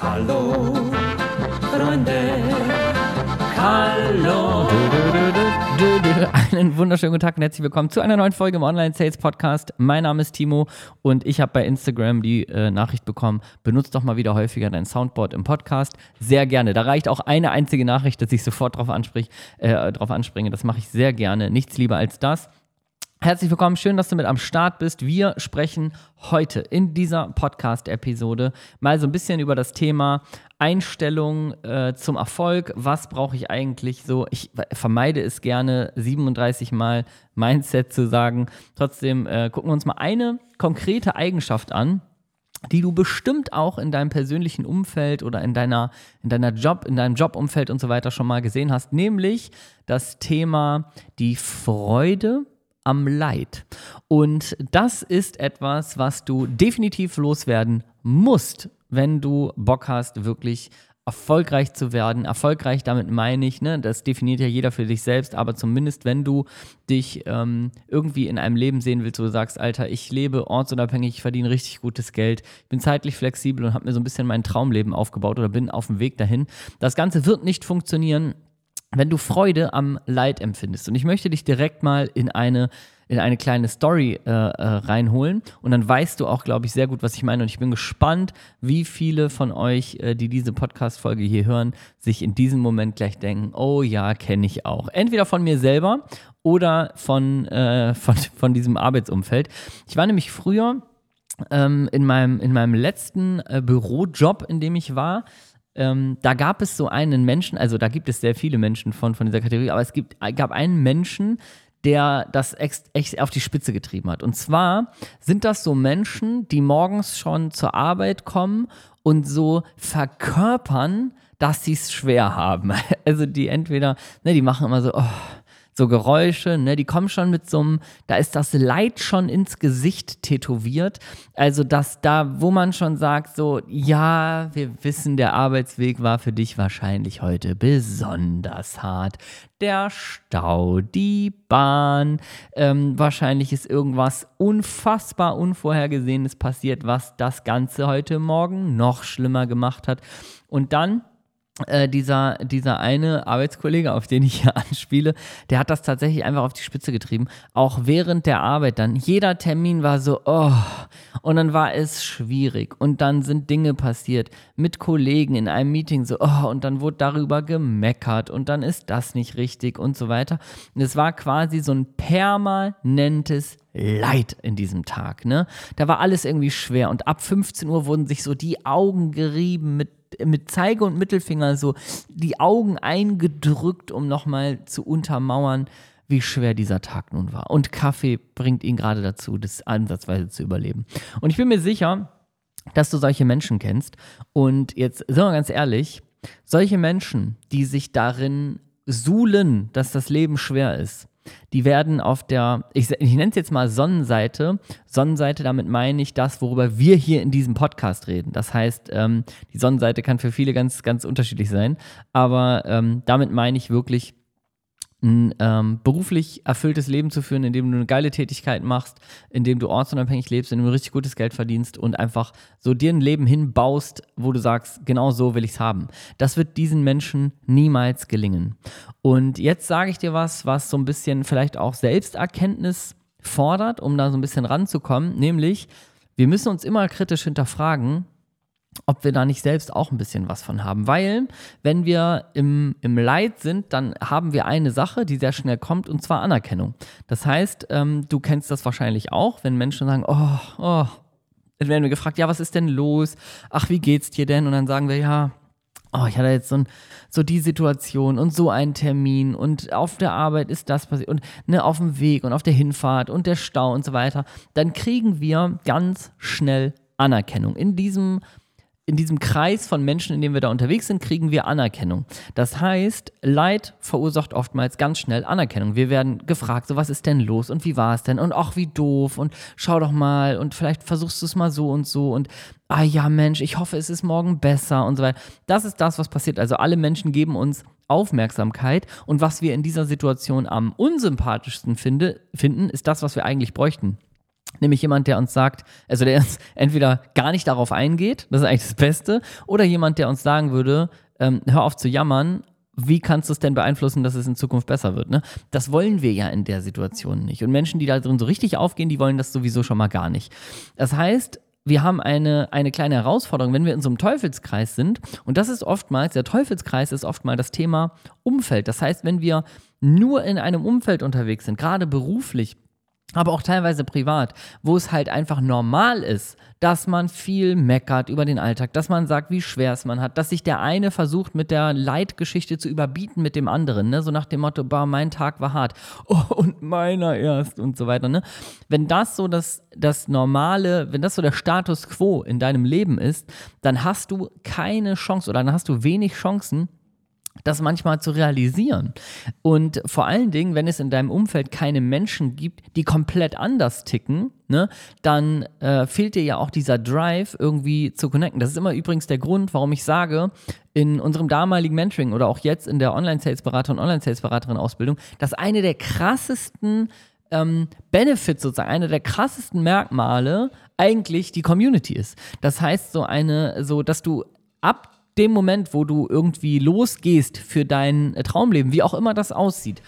Hallo, Freunde. Hallo. Einen wunderschönen guten Tag und herzlich willkommen zu einer neuen Folge im Online Sales Podcast. Mein Name ist Timo und ich habe bei Instagram die äh, Nachricht bekommen, benutzt doch mal wieder häufiger dein Soundboard im Podcast. Sehr gerne. Da reicht auch eine einzige Nachricht, dass ich sofort drauf, ansprich, äh, drauf anspringe. Das mache ich sehr gerne. Nichts lieber als das. Herzlich willkommen, schön, dass du mit am Start bist. Wir sprechen heute in dieser Podcast-Episode mal so ein bisschen über das Thema Einstellung äh, zum Erfolg. Was brauche ich eigentlich so? Ich vermeide es gerne, 37 Mal Mindset zu sagen. Trotzdem äh, gucken wir uns mal eine konkrete Eigenschaft an, die du bestimmt auch in deinem persönlichen Umfeld oder in deiner, in deiner Job, in deinem Jobumfeld und so weiter schon mal gesehen hast, nämlich das Thema die Freude am Leid. Und das ist etwas, was du definitiv loswerden musst, wenn du Bock hast, wirklich erfolgreich zu werden. Erfolgreich, damit meine ich, ne, das definiert ja jeder für sich selbst, aber zumindest wenn du dich ähm, irgendwie in einem Leben sehen willst, wo du sagst, Alter, ich lebe ortsunabhängig, ich verdiene richtig gutes Geld, ich bin zeitlich flexibel und habe mir so ein bisschen mein Traumleben aufgebaut oder bin auf dem Weg dahin. Das Ganze wird nicht funktionieren, wenn du Freude am Leid empfindest. Und ich möchte dich direkt mal in eine in eine kleine Story äh, äh, reinholen und dann weißt du auch, glaube ich, sehr gut, was ich meine. Und ich bin gespannt, wie viele von euch, äh, die diese Podcast-Folge hier hören, sich in diesem Moment gleich denken, oh ja, kenne ich auch. Entweder von mir selber oder von, äh, von, von diesem Arbeitsumfeld. Ich war nämlich früher ähm, in, meinem, in meinem letzten äh, Bürojob, in dem ich war, ähm, da gab es so einen Menschen, also da gibt es sehr viele Menschen von, von dieser Kategorie, aber es gibt, gab einen Menschen, der das echt, auf die Spitze getrieben hat. Und zwar sind das so Menschen, die morgens schon zur Arbeit kommen und so verkörpern, dass sie es schwer haben. Also die entweder, ne, die machen immer so, oh, so Geräusche, ne, die kommen schon mit so einem, da ist das Leid schon ins Gesicht tätowiert. Also, dass da, wo man schon sagt, so, ja, wir wissen, der Arbeitsweg war für dich wahrscheinlich heute besonders hart. Der Stau, die Bahn, ähm, wahrscheinlich ist irgendwas unfassbar Unvorhergesehenes passiert, was das Ganze heute Morgen noch schlimmer gemacht hat. Und dann äh, dieser, dieser eine Arbeitskollege, auf den ich hier anspiele, der hat das tatsächlich einfach auf die Spitze getrieben. Auch während der Arbeit dann. Jeder Termin war so, oh, und dann war es schwierig. Und dann sind Dinge passiert mit Kollegen in einem Meeting so, oh, und dann wurde darüber gemeckert und dann ist das nicht richtig und so weiter. Und es war quasi so ein permanentes Leid in diesem Tag. Ne? Da war alles irgendwie schwer und ab 15 Uhr wurden sich so die Augen gerieben mit mit Zeige und Mittelfinger so die Augen eingedrückt, um nochmal zu untermauern, wie schwer dieser Tag nun war. Und Kaffee bringt ihn gerade dazu, das ansatzweise zu überleben. Und ich bin mir sicher, dass du solche Menschen kennst. Und jetzt sind wir ganz ehrlich, solche Menschen, die sich darin suhlen, dass das Leben schwer ist, die werden auf der, ich, ich nenne es jetzt mal Sonnenseite. Sonnenseite, damit meine ich das, worüber wir hier in diesem Podcast reden. Das heißt, ähm, die Sonnenseite kann für viele ganz, ganz unterschiedlich sein. Aber ähm, damit meine ich wirklich ein ähm, beruflich erfülltes Leben zu führen, indem du eine geile Tätigkeit machst, indem du ortsunabhängig lebst, indem du richtig gutes Geld verdienst und einfach so dir ein Leben hinbaust, wo du sagst, genau so will ich es haben. Das wird diesen Menschen niemals gelingen. Und jetzt sage ich dir was, was so ein bisschen vielleicht auch Selbsterkenntnis fordert, um da so ein bisschen ranzukommen, nämlich wir müssen uns immer kritisch hinterfragen, ob wir da nicht selbst auch ein bisschen was von haben. Weil, wenn wir im, im Leid sind, dann haben wir eine Sache, die sehr schnell kommt, und zwar Anerkennung. Das heißt, ähm, du kennst das wahrscheinlich auch, wenn Menschen sagen, oh, oh, dann werden wir gefragt, ja, was ist denn los? Ach, wie geht's dir denn? Und dann sagen wir, ja, oh, ich hatte jetzt so, ein, so die Situation und so einen Termin und auf der Arbeit ist das passiert und ne, auf dem Weg und auf der Hinfahrt und der Stau und so weiter, dann kriegen wir ganz schnell Anerkennung. In diesem in diesem Kreis von Menschen, in dem wir da unterwegs sind, kriegen wir Anerkennung. Das heißt, Leid verursacht oftmals ganz schnell Anerkennung. Wir werden gefragt, so was ist denn los und wie war es denn und ach wie doof und schau doch mal und vielleicht versuchst du es mal so und so und ah ja Mensch, ich hoffe es ist morgen besser und so weiter. Das ist das, was passiert. Also alle Menschen geben uns Aufmerksamkeit und was wir in dieser Situation am unsympathischsten finde, finden, ist das, was wir eigentlich bräuchten. Nämlich jemand, der uns sagt, also der uns entweder gar nicht darauf eingeht, das ist eigentlich das Beste, oder jemand, der uns sagen würde, ähm, hör auf zu jammern, wie kannst du es denn beeinflussen, dass es in Zukunft besser wird? Ne? Das wollen wir ja in der Situation nicht. Und Menschen, die da drin so richtig aufgehen, die wollen das sowieso schon mal gar nicht. Das heißt, wir haben eine, eine kleine Herausforderung, wenn wir in so einem Teufelskreis sind. Und das ist oftmals, der Teufelskreis ist oftmals das Thema Umfeld. Das heißt, wenn wir nur in einem Umfeld unterwegs sind, gerade beruflich, aber auch teilweise privat, wo es halt einfach normal ist, dass man viel meckert über den Alltag, dass man sagt, wie schwer es man hat, dass sich der eine versucht, mit der Leitgeschichte zu überbieten mit dem anderen, ne? so nach dem Motto, bah, mein Tag war hart, oh, und meiner erst und so weiter. Ne? Wenn das so das, das normale, wenn das so der Status quo in deinem Leben ist, dann hast du keine Chance oder dann hast du wenig Chancen, das manchmal zu realisieren. Und vor allen Dingen, wenn es in deinem Umfeld keine Menschen gibt, die komplett anders ticken, ne, dann äh, fehlt dir ja auch dieser Drive, irgendwie zu connecten. Das ist immer übrigens der Grund, warum ich sage, in unserem damaligen Mentoring oder auch jetzt in der Online-Sales-Berater und Online-Sales-Beraterin-Ausbildung, dass eine der krassesten ähm, Benefits sozusagen, eine der krassesten Merkmale eigentlich die Community ist. Das heißt, so eine, so, dass du ab dem Moment, wo du irgendwie losgehst für dein äh, Traumleben, wie auch immer das aussieht,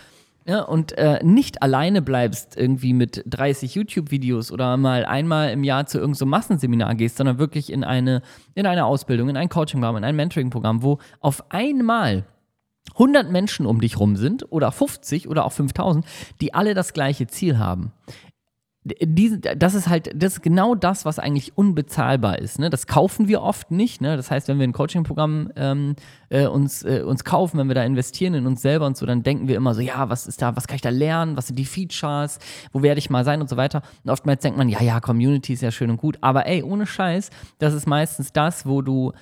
ja, und äh, nicht alleine bleibst irgendwie mit 30 YouTube-Videos oder mal einmal im Jahr zu irgendeinem so Massenseminar gehst, sondern wirklich in eine, in eine Ausbildung, in ein Coaching-Programm, in ein Mentoring-Programm, wo auf einmal 100 Menschen um dich rum sind oder 50 oder auch 5000, die alle das gleiche Ziel haben diese, das ist halt, das ist genau das, was eigentlich unbezahlbar ist. Ne? Das kaufen wir oft nicht. Ne? Das heißt, wenn wir ein Coaching-Programm ähm, äh, uns, äh, uns kaufen, wenn wir da investieren in uns selber und so, dann denken wir immer so, ja, was ist da, was kann ich da lernen, was sind die Features, wo werde ich mal sein und so weiter. Und oftmals denkt man, ja, ja, Community ist ja schön und gut, aber ey, ohne Scheiß, das ist meistens das, wo du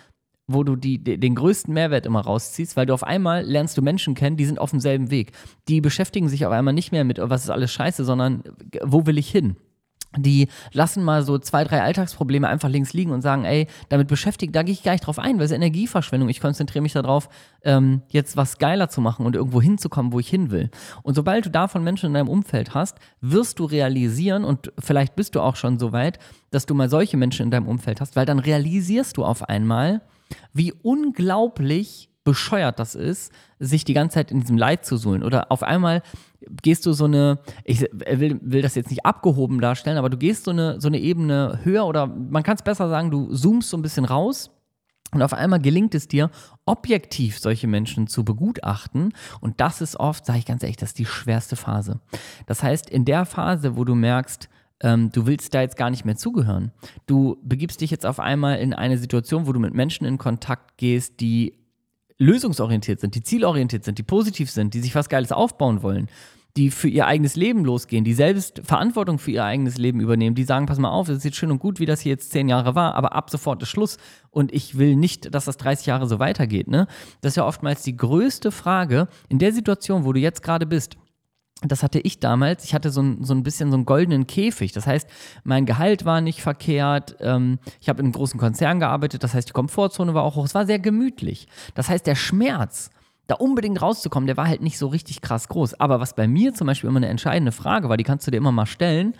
wo du die, den größten Mehrwert immer rausziehst, weil du auf einmal lernst du Menschen kennen, die sind auf demselben Weg. Die beschäftigen sich auf einmal nicht mehr mit, was ist alles scheiße, sondern wo will ich hin? die lassen mal so zwei, drei Alltagsprobleme einfach links liegen und sagen, ey, damit beschäftigt, da gehe ich gar nicht drauf ein, weil es Energieverschwendung. Ich konzentriere mich darauf, ähm, jetzt was geiler zu machen und irgendwo hinzukommen, wo ich hin will. Und sobald du davon Menschen in deinem Umfeld hast, wirst du realisieren, und vielleicht bist du auch schon so weit, dass du mal solche Menschen in deinem Umfeld hast, weil dann realisierst du auf einmal, wie unglaublich bescheuert das ist, sich die ganze Zeit in diesem Leid zu suhlen. Oder auf einmal gehst du so eine, ich will, will das jetzt nicht abgehoben darstellen, aber du gehst so eine, so eine Ebene höher oder man kann es besser sagen, du zoomst so ein bisschen raus. Und auf einmal gelingt es dir, objektiv solche Menschen zu begutachten. Und das ist oft, sage ich ganz ehrlich, das ist die schwerste Phase. Das heißt, in der Phase, wo du merkst, ähm, du willst da jetzt gar nicht mehr zugehören. Du begibst dich jetzt auf einmal in eine Situation, wo du mit Menschen in Kontakt gehst, die lösungsorientiert sind, die zielorientiert sind, die positiv sind, die sich was Geiles aufbauen wollen, die für ihr eigenes Leben losgehen, die selbst Verantwortung für ihr eigenes Leben übernehmen, die sagen, pass mal auf, es ist jetzt schön und gut, wie das hier jetzt zehn Jahre war, aber ab sofort ist Schluss und ich will nicht, dass das 30 Jahre so weitergeht. Ne? Das ist ja oftmals die größte Frage in der Situation, wo du jetzt gerade bist das hatte ich damals. Ich hatte so ein, so ein bisschen so einen goldenen Käfig. Das heißt, mein Gehalt war nicht verkehrt. Ähm, ich habe in einem großen Konzern gearbeitet. Das heißt, die Komfortzone war auch hoch. Es war sehr gemütlich. Das heißt, der Schmerz, da unbedingt rauszukommen, der war halt nicht so richtig krass groß. Aber was bei mir zum Beispiel immer eine entscheidende Frage war, die kannst du dir immer mal stellen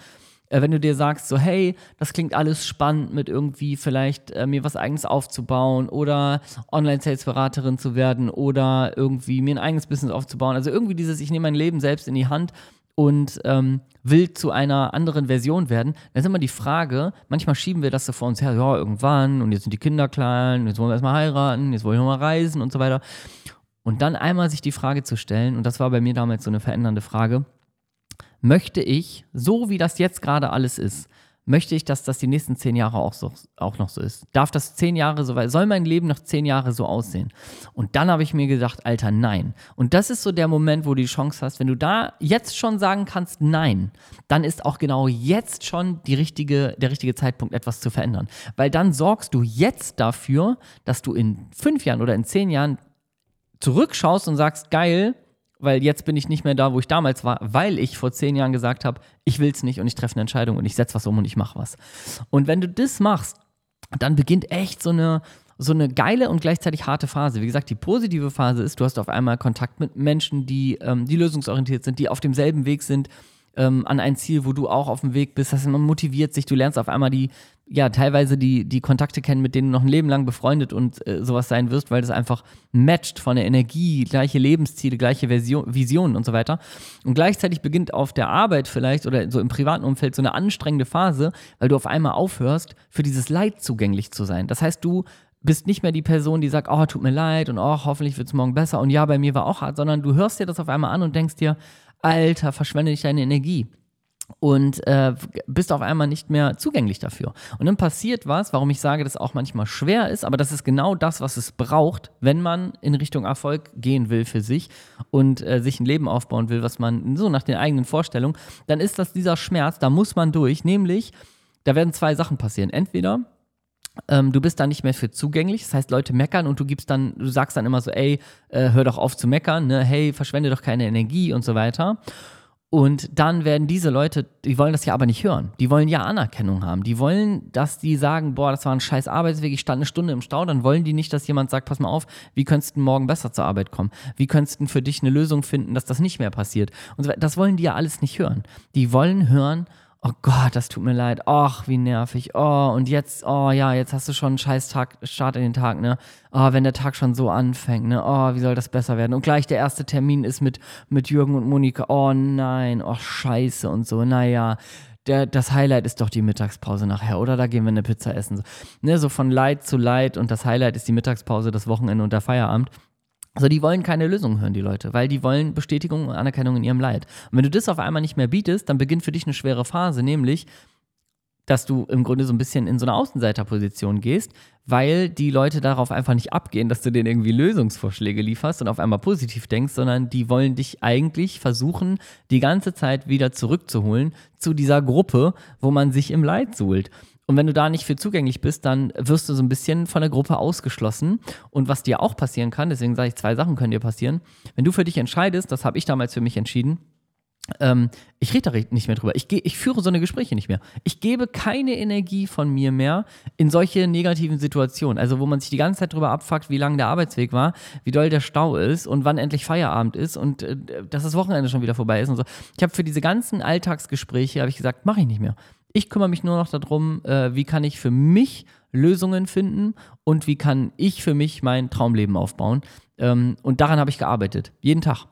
wenn du dir sagst, so, hey, das klingt alles spannend, mit irgendwie vielleicht äh, mir was eigenes aufzubauen oder Online-Sales-Beraterin zu werden oder irgendwie mir ein eigenes Business aufzubauen. Also irgendwie dieses, ich nehme mein Leben selbst in die Hand und ähm, will zu einer anderen Version werden, dann ist immer die Frage, manchmal schieben wir das so vor uns her, ja, irgendwann und jetzt sind die Kinder klein, jetzt wollen wir erstmal heiraten, jetzt wollen wir mal reisen und so weiter. Und dann einmal sich die Frage zu stellen, und das war bei mir damals so eine verändernde Frage, möchte ich, so wie das jetzt gerade alles ist, möchte ich, dass das die nächsten zehn Jahre auch, so, auch noch so ist. Darf das zehn Jahre so soll mein Leben noch zehn Jahre so aussehen? Und dann habe ich mir gedacht, Alter, nein. Und das ist so der Moment, wo du die Chance hast, wenn du da jetzt schon sagen kannst, nein, dann ist auch genau jetzt schon die richtige, der richtige Zeitpunkt, etwas zu verändern. Weil dann sorgst du jetzt dafür, dass du in fünf Jahren oder in zehn Jahren zurückschaust und sagst, geil, weil jetzt bin ich nicht mehr da, wo ich damals war, weil ich vor zehn Jahren gesagt habe, ich will es nicht und ich treffe eine Entscheidung und ich setze was um und ich mache was. Und wenn du das machst, dann beginnt echt so eine, so eine geile und gleichzeitig harte Phase. Wie gesagt, die positive Phase ist, du hast auf einmal Kontakt mit Menschen, die, ähm, die lösungsorientiert sind, die auf demselben Weg sind, ähm, an ein Ziel, wo du auch auf dem Weg bist. Das heißt, man motiviert sich, du lernst auf einmal die, ja, teilweise die, die Kontakte kennen, mit denen du noch ein Leben lang befreundet und äh, sowas sein wirst, weil das einfach matcht von der Energie, gleiche Lebensziele, gleiche Version, Visionen und so weiter. Und gleichzeitig beginnt auf der Arbeit vielleicht oder so im privaten Umfeld so eine anstrengende Phase, weil du auf einmal aufhörst, für dieses Leid zugänglich zu sein. Das heißt, du bist nicht mehr die Person, die sagt, oh, tut mir leid und oh, hoffentlich wird es morgen besser und ja, bei mir war auch hart, sondern du hörst dir das auf einmal an und denkst dir, Alter, verschwende nicht deine Energie und äh, bist auf einmal nicht mehr zugänglich dafür. Und dann passiert was, warum ich sage, dass auch manchmal schwer ist, aber das ist genau das, was es braucht, wenn man in Richtung Erfolg gehen will für sich und äh, sich ein Leben aufbauen will, was man so nach den eigenen Vorstellungen, dann ist das dieser Schmerz, da muss man durch, nämlich, da werden zwei Sachen passieren. Entweder ähm, du bist da nicht mehr für zugänglich. Das heißt, Leute meckern und du gibst dann, du sagst dann immer so, ey, äh, hör doch auf zu meckern, ne? hey, verschwende doch keine Energie und so weiter. Und dann werden diese Leute, die wollen das ja aber nicht hören. Die wollen ja Anerkennung haben. Die wollen, dass die sagen, boah, das war ein scheiß Arbeitsweg, ich stand eine Stunde im Stau. Dann wollen die nicht, dass jemand sagt, pass mal auf, wie könntest du morgen besser zur Arbeit kommen? Wie könntest du für dich eine Lösung finden, dass das nicht mehr passiert? Und das wollen die ja alles nicht hören. Die wollen hören, oh Gott, das tut mir leid, ach, wie nervig, oh, und jetzt, oh ja, jetzt hast du schon einen scheiß Tag, Start in den Tag, ne, oh, wenn der Tag schon so anfängt, ne, oh, wie soll das besser werden? Und gleich der erste Termin ist mit, mit Jürgen und Monika, oh nein, oh scheiße und so, naja, der, das Highlight ist doch die Mittagspause nachher, oder? Da gehen wir eine Pizza essen. So, ne, so von Leid zu Leid und das Highlight ist die Mittagspause, das Wochenende und der Feierabend. Also die wollen keine Lösung hören, die Leute, weil die wollen Bestätigung und Anerkennung in ihrem Leid. Und wenn du das auf einmal nicht mehr bietest, dann beginnt für dich eine schwere Phase, nämlich, dass du im Grunde so ein bisschen in so eine Außenseiterposition gehst, weil die Leute darauf einfach nicht abgehen, dass du denen irgendwie Lösungsvorschläge lieferst und auf einmal positiv denkst, sondern die wollen dich eigentlich versuchen, die ganze Zeit wieder zurückzuholen zu dieser Gruppe, wo man sich im Leid suhlt. Und wenn du da nicht für zugänglich bist, dann wirst du so ein bisschen von der Gruppe ausgeschlossen. Und was dir auch passieren kann, deswegen sage ich, zwei Sachen können dir passieren. Wenn du für dich entscheidest, das habe ich damals für mich entschieden, ähm, ich rede da nicht mehr drüber. Ich, ich führe so eine Gespräche nicht mehr. Ich gebe keine Energie von mir mehr in solche negativen Situationen. Also, wo man sich die ganze Zeit drüber abfuckt, wie lang der Arbeitsweg war, wie doll der Stau ist und wann endlich Feierabend ist und äh, dass das Wochenende schon wieder vorbei ist und so. Ich habe für diese ganzen Alltagsgespräche, habe ich gesagt, mache ich nicht mehr. Ich kümmere mich nur noch darum, äh, wie kann ich für mich Lösungen finden und wie kann ich für mich mein Traumleben aufbauen. Ähm, und daran habe ich gearbeitet, jeden Tag.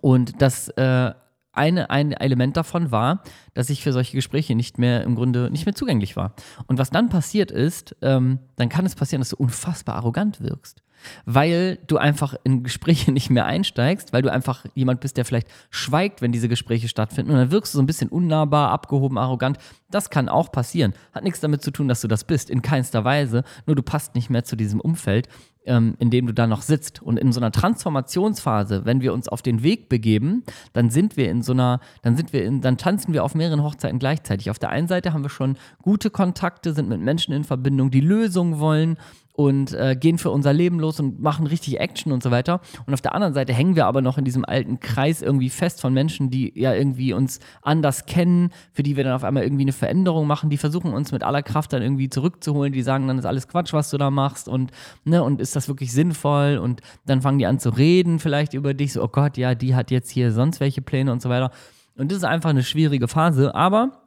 Und das äh, eine, ein Element davon war, dass ich für solche Gespräche nicht mehr im Grunde nicht mehr zugänglich war. Und was dann passiert ist, ähm, dann kann es passieren, dass du unfassbar arrogant wirkst weil du einfach in Gespräche nicht mehr einsteigst, weil du einfach jemand bist, der vielleicht schweigt, wenn diese Gespräche stattfinden und dann wirkst du so ein bisschen unnahbar, abgehoben, arrogant. Das kann auch passieren. Hat nichts damit zu tun, dass du das bist, in keinster Weise, nur du passt nicht mehr zu diesem Umfeld, ähm, in dem du da noch sitzt. Und in so einer Transformationsphase, wenn wir uns auf den Weg begeben, dann sind wir in so einer, dann sind wir in, dann tanzen wir auf mehreren Hochzeiten gleichzeitig. Auf der einen Seite haben wir schon gute Kontakte, sind mit Menschen in Verbindung, die Lösungen wollen und äh, gehen für unser Leben los und machen richtig Action und so weiter. Und auf der anderen Seite hängen wir aber noch in diesem alten Kreis irgendwie fest von Menschen, die ja irgendwie uns anders kennen, für die wir dann auf einmal irgendwie eine Veränderung machen, die versuchen uns mit aller Kraft dann irgendwie zurückzuholen, die sagen, dann ist alles Quatsch, was du da machst und, ne, und ist das wirklich sinnvoll? Und dann fangen die an zu reden vielleicht über dich, so, oh Gott, ja, die hat jetzt hier sonst welche Pläne und so weiter. Und das ist einfach eine schwierige Phase, aber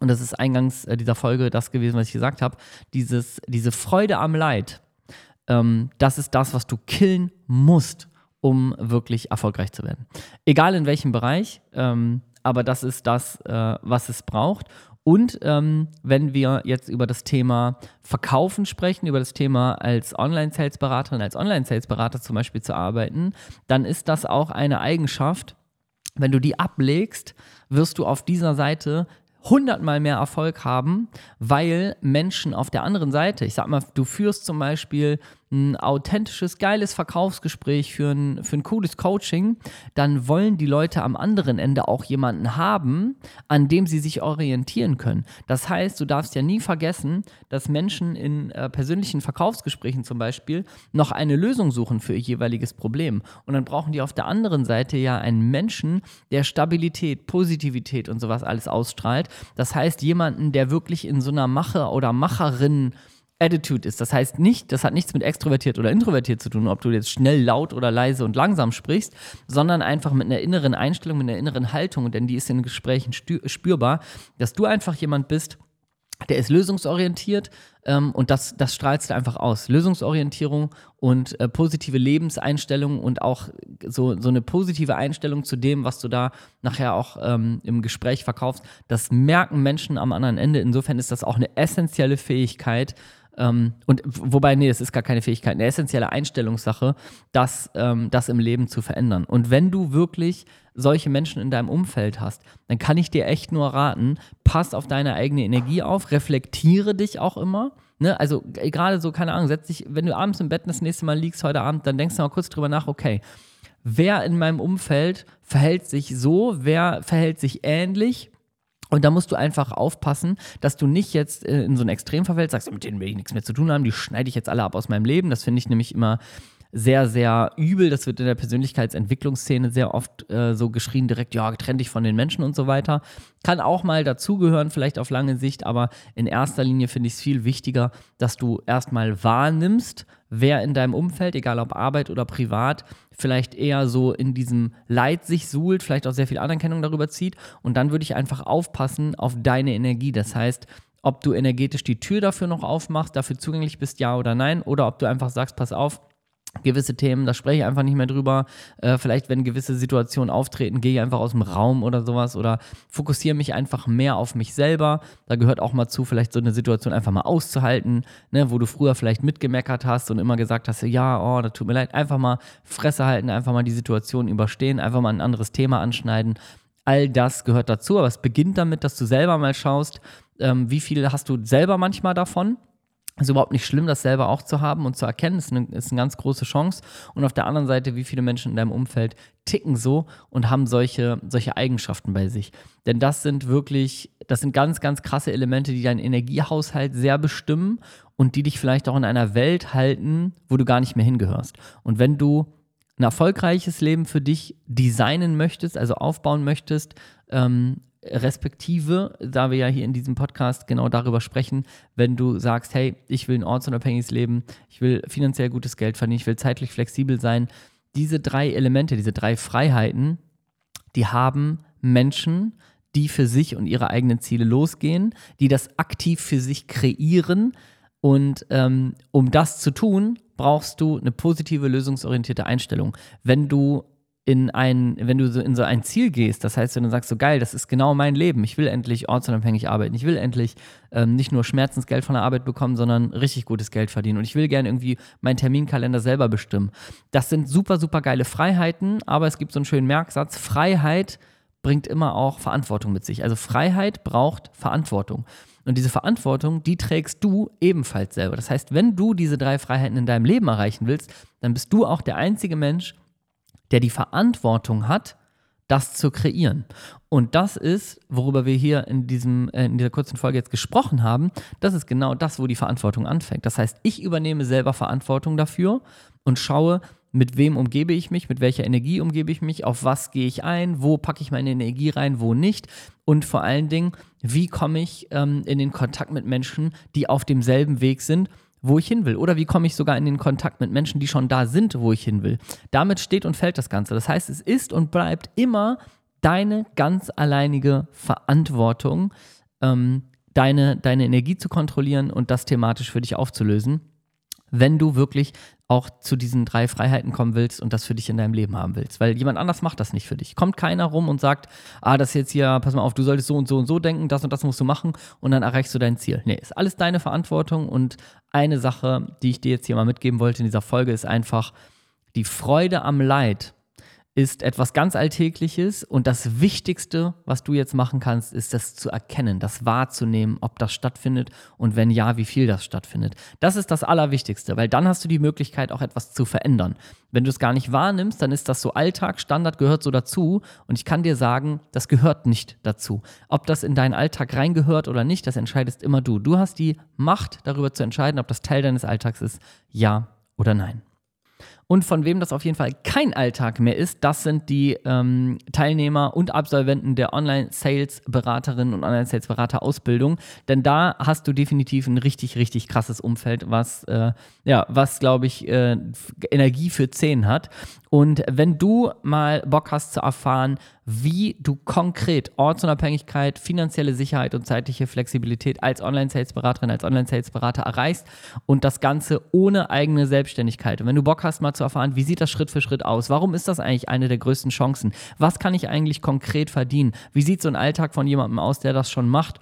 und das ist eingangs äh, dieser Folge das gewesen, was ich gesagt habe, diese Freude am Leid, ähm, das ist das, was du killen musst, um wirklich erfolgreich zu werden. Egal in welchem Bereich, ähm, aber das ist das, äh, was es braucht. Und ähm, wenn wir jetzt über das Thema Verkaufen sprechen, über das Thema als Online-Sales-Beraterin, als Online-Sales-Berater zum Beispiel zu arbeiten, dann ist das auch eine Eigenschaft, wenn du die ablegst, wirst du auf dieser Seite hundertmal mehr Erfolg haben, weil Menschen auf der anderen Seite, ich sag mal, du führst zum Beispiel ein authentisches, geiles Verkaufsgespräch für ein, für ein cooles Coaching, dann wollen die Leute am anderen Ende auch jemanden haben, an dem sie sich orientieren können. Das heißt, du darfst ja nie vergessen, dass Menschen in äh, persönlichen Verkaufsgesprächen zum Beispiel noch eine Lösung suchen für ihr jeweiliges Problem. Und dann brauchen die auf der anderen Seite ja einen Menschen, der Stabilität, Positivität und sowas alles ausstrahlt. Das heißt, jemanden, der wirklich in so einer Macher oder Macherin Attitude ist. Das heißt nicht, das hat nichts mit extrovertiert oder introvertiert zu tun, ob du jetzt schnell, laut oder leise und langsam sprichst, sondern einfach mit einer inneren Einstellung, mit einer inneren Haltung, denn die ist in Gesprächen spürbar, dass du einfach jemand bist, der ist lösungsorientiert ähm, und das, das strahlst du einfach aus. Lösungsorientierung und äh, positive Lebenseinstellung und auch so, so eine positive Einstellung zu dem, was du da nachher auch ähm, im Gespräch verkaufst, das merken Menschen am anderen Ende. Insofern ist das auch eine essentielle Fähigkeit, ähm, und wobei, nee, es ist gar keine Fähigkeit, eine essentielle Einstellungssache, das, ähm, das im Leben zu verändern. Und wenn du wirklich solche Menschen in deinem Umfeld hast, dann kann ich dir echt nur raten, pass auf deine eigene Energie auf, reflektiere dich auch immer. Ne? Also gerade so, keine Ahnung, setz dich, wenn du abends im Bett das nächste Mal liegst heute Abend, dann denkst du mal kurz drüber nach, okay, wer in meinem Umfeld verhält sich so, wer verhält sich ähnlich und da musst du einfach aufpassen, dass du nicht jetzt äh, in so ein Extrem verfällst, sagst, mit denen will ich nichts mehr zu tun haben, die schneide ich jetzt alle ab aus meinem Leben. Das finde ich nämlich immer sehr, sehr übel. Das wird in der Persönlichkeitsentwicklungsszene sehr oft äh, so geschrien, direkt, ja, trenn dich von den Menschen und so weiter. Kann auch mal dazugehören, vielleicht auf lange Sicht, aber in erster Linie finde ich es viel wichtiger, dass du erstmal wahrnimmst, wer in deinem Umfeld, egal ob Arbeit oder privat, vielleicht eher so in diesem Leid sich suhlt, vielleicht auch sehr viel Anerkennung darüber zieht. Und dann würde ich einfach aufpassen auf deine Energie. Das heißt, ob du energetisch die Tür dafür noch aufmachst, dafür zugänglich bist, ja oder nein, oder ob du einfach sagst, pass auf, gewisse Themen, da spreche ich einfach nicht mehr drüber. Äh, vielleicht, wenn gewisse Situationen auftreten, gehe ich einfach aus dem Raum oder sowas oder fokussiere mich einfach mehr auf mich selber. Da gehört auch mal zu, vielleicht so eine Situation einfach mal auszuhalten, ne, wo du früher vielleicht mitgemeckert hast und immer gesagt hast, ja, oh, das tut mir leid. Einfach mal Fresse halten, einfach mal die Situation überstehen, einfach mal ein anderes Thema anschneiden. All das gehört dazu, aber es beginnt damit, dass du selber mal schaust, ähm, wie viel hast du selber manchmal davon ist überhaupt nicht schlimm, das selber auch zu haben und zu erkennen, ist eine, ist eine ganz große Chance. Und auf der anderen Seite, wie viele Menschen in deinem Umfeld ticken so und haben solche, solche Eigenschaften bei sich. Denn das sind wirklich, das sind ganz, ganz krasse Elemente, die deinen Energiehaushalt sehr bestimmen und die dich vielleicht auch in einer Welt halten, wo du gar nicht mehr hingehörst. Und wenn du ein erfolgreiches Leben für dich designen möchtest, also aufbauen möchtest, ähm, respektive, da wir ja hier in diesem Podcast genau darüber sprechen, wenn du sagst, hey, ich will ein ortsunabhängiges Leben, ich will finanziell gutes Geld verdienen, ich will zeitlich flexibel sein, diese drei Elemente, diese drei Freiheiten, die haben Menschen, die für sich und ihre eigenen Ziele losgehen, die das aktiv für sich kreieren. Und ähm, um das zu tun, brauchst du eine positive, lösungsorientierte Einstellung. Wenn du in ein, wenn du so in so ein Ziel gehst, das heißt, wenn du sagst, so geil, das ist genau mein Leben, ich will endlich ortsunabhängig arbeiten, ich will endlich ähm, nicht nur Schmerzensgeld von der Arbeit bekommen, sondern richtig gutes Geld verdienen und ich will gerne irgendwie meinen Terminkalender selber bestimmen. Das sind super, super geile Freiheiten, aber es gibt so einen schönen Merksatz, Freiheit bringt immer auch Verantwortung mit sich. Also Freiheit braucht Verantwortung. Und diese Verantwortung, die trägst du ebenfalls selber. Das heißt, wenn du diese drei Freiheiten in deinem Leben erreichen willst, dann bist du auch der einzige Mensch, der die Verantwortung hat, das zu kreieren. Und das ist, worüber wir hier in, diesem, äh, in dieser kurzen Folge jetzt gesprochen haben, das ist genau das, wo die Verantwortung anfängt. Das heißt, ich übernehme selber Verantwortung dafür und schaue, mit wem umgebe ich mich, mit welcher Energie umgebe ich mich, auf was gehe ich ein, wo packe ich meine Energie rein, wo nicht und vor allen Dingen, wie komme ich ähm, in den Kontakt mit Menschen, die auf demselben Weg sind wo ich hin will. Oder wie komme ich sogar in den Kontakt mit Menschen, die schon da sind, wo ich hin will. Damit steht und fällt das Ganze. Das heißt, es ist und bleibt immer deine ganz alleinige Verantwortung, ähm, deine, deine Energie zu kontrollieren und das thematisch für dich aufzulösen wenn du wirklich auch zu diesen drei Freiheiten kommen willst und das für dich in deinem Leben haben willst. Weil jemand anders macht das nicht für dich. Kommt keiner rum und sagt, ah, das ist jetzt hier, pass mal auf, du solltest so und so und so denken, das und das musst du machen und dann erreichst du dein Ziel. Nee, ist alles deine Verantwortung und eine Sache, die ich dir jetzt hier mal mitgeben wollte in dieser Folge, ist einfach die Freude am Leid ist etwas ganz Alltägliches und das Wichtigste, was du jetzt machen kannst, ist das zu erkennen, das wahrzunehmen, ob das stattfindet und wenn ja, wie viel das stattfindet. Das ist das Allerwichtigste, weil dann hast du die Möglichkeit, auch etwas zu verändern. Wenn du es gar nicht wahrnimmst, dann ist das so Alltag, Standard gehört so dazu und ich kann dir sagen, das gehört nicht dazu. Ob das in deinen Alltag reingehört oder nicht, das entscheidest immer du. Du hast die Macht darüber zu entscheiden, ob das Teil deines Alltags ist, ja oder nein. Und von wem das auf jeden Fall kein Alltag mehr ist, das sind die ähm, Teilnehmer und Absolventen der Online-Sales-Beraterinnen und Online-Sales-Berater-Ausbildung. Denn da hast du definitiv ein richtig, richtig krasses Umfeld, was, äh, ja, was glaube ich, äh, Energie für 10 hat. Und wenn du mal Bock hast zu erfahren, wie du konkret Ortsunabhängigkeit, finanzielle Sicherheit und zeitliche Flexibilität als Online-Sales-Beraterin, als Online-Sales-Berater erreichst und das Ganze ohne eigene Selbstständigkeit. Und wenn du Bock hast, mal zu erfahren, wie sieht das Schritt für Schritt aus? Warum ist das eigentlich eine der größten Chancen? Was kann ich eigentlich konkret verdienen? Wie sieht so ein Alltag von jemandem aus, der das schon macht?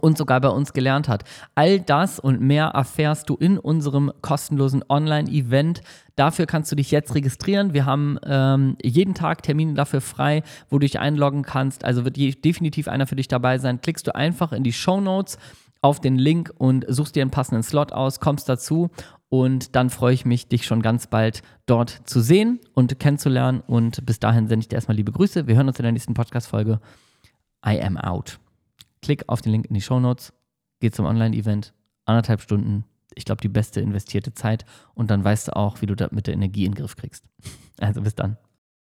Und sogar bei uns gelernt hat. All das und mehr erfährst du in unserem kostenlosen Online-Event. Dafür kannst du dich jetzt registrieren. Wir haben ähm, jeden Tag Termine dafür frei, wo du dich einloggen kannst. Also wird definitiv einer für dich dabei sein. Klickst du einfach in die Show Notes auf den Link und suchst dir einen passenden Slot aus, kommst dazu und dann freue ich mich, dich schon ganz bald dort zu sehen und kennenzulernen. Und bis dahin sende ich dir erstmal liebe Grüße. Wir hören uns in der nächsten Podcast-Folge. I am out. Klick auf den Link in die Show Notes, geh zum Online-Event, anderthalb Stunden. Ich glaube, die beste investierte Zeit. Und dann weißt du auch, wie du das mit der Energie in den Griff kriegst. Also bis dann.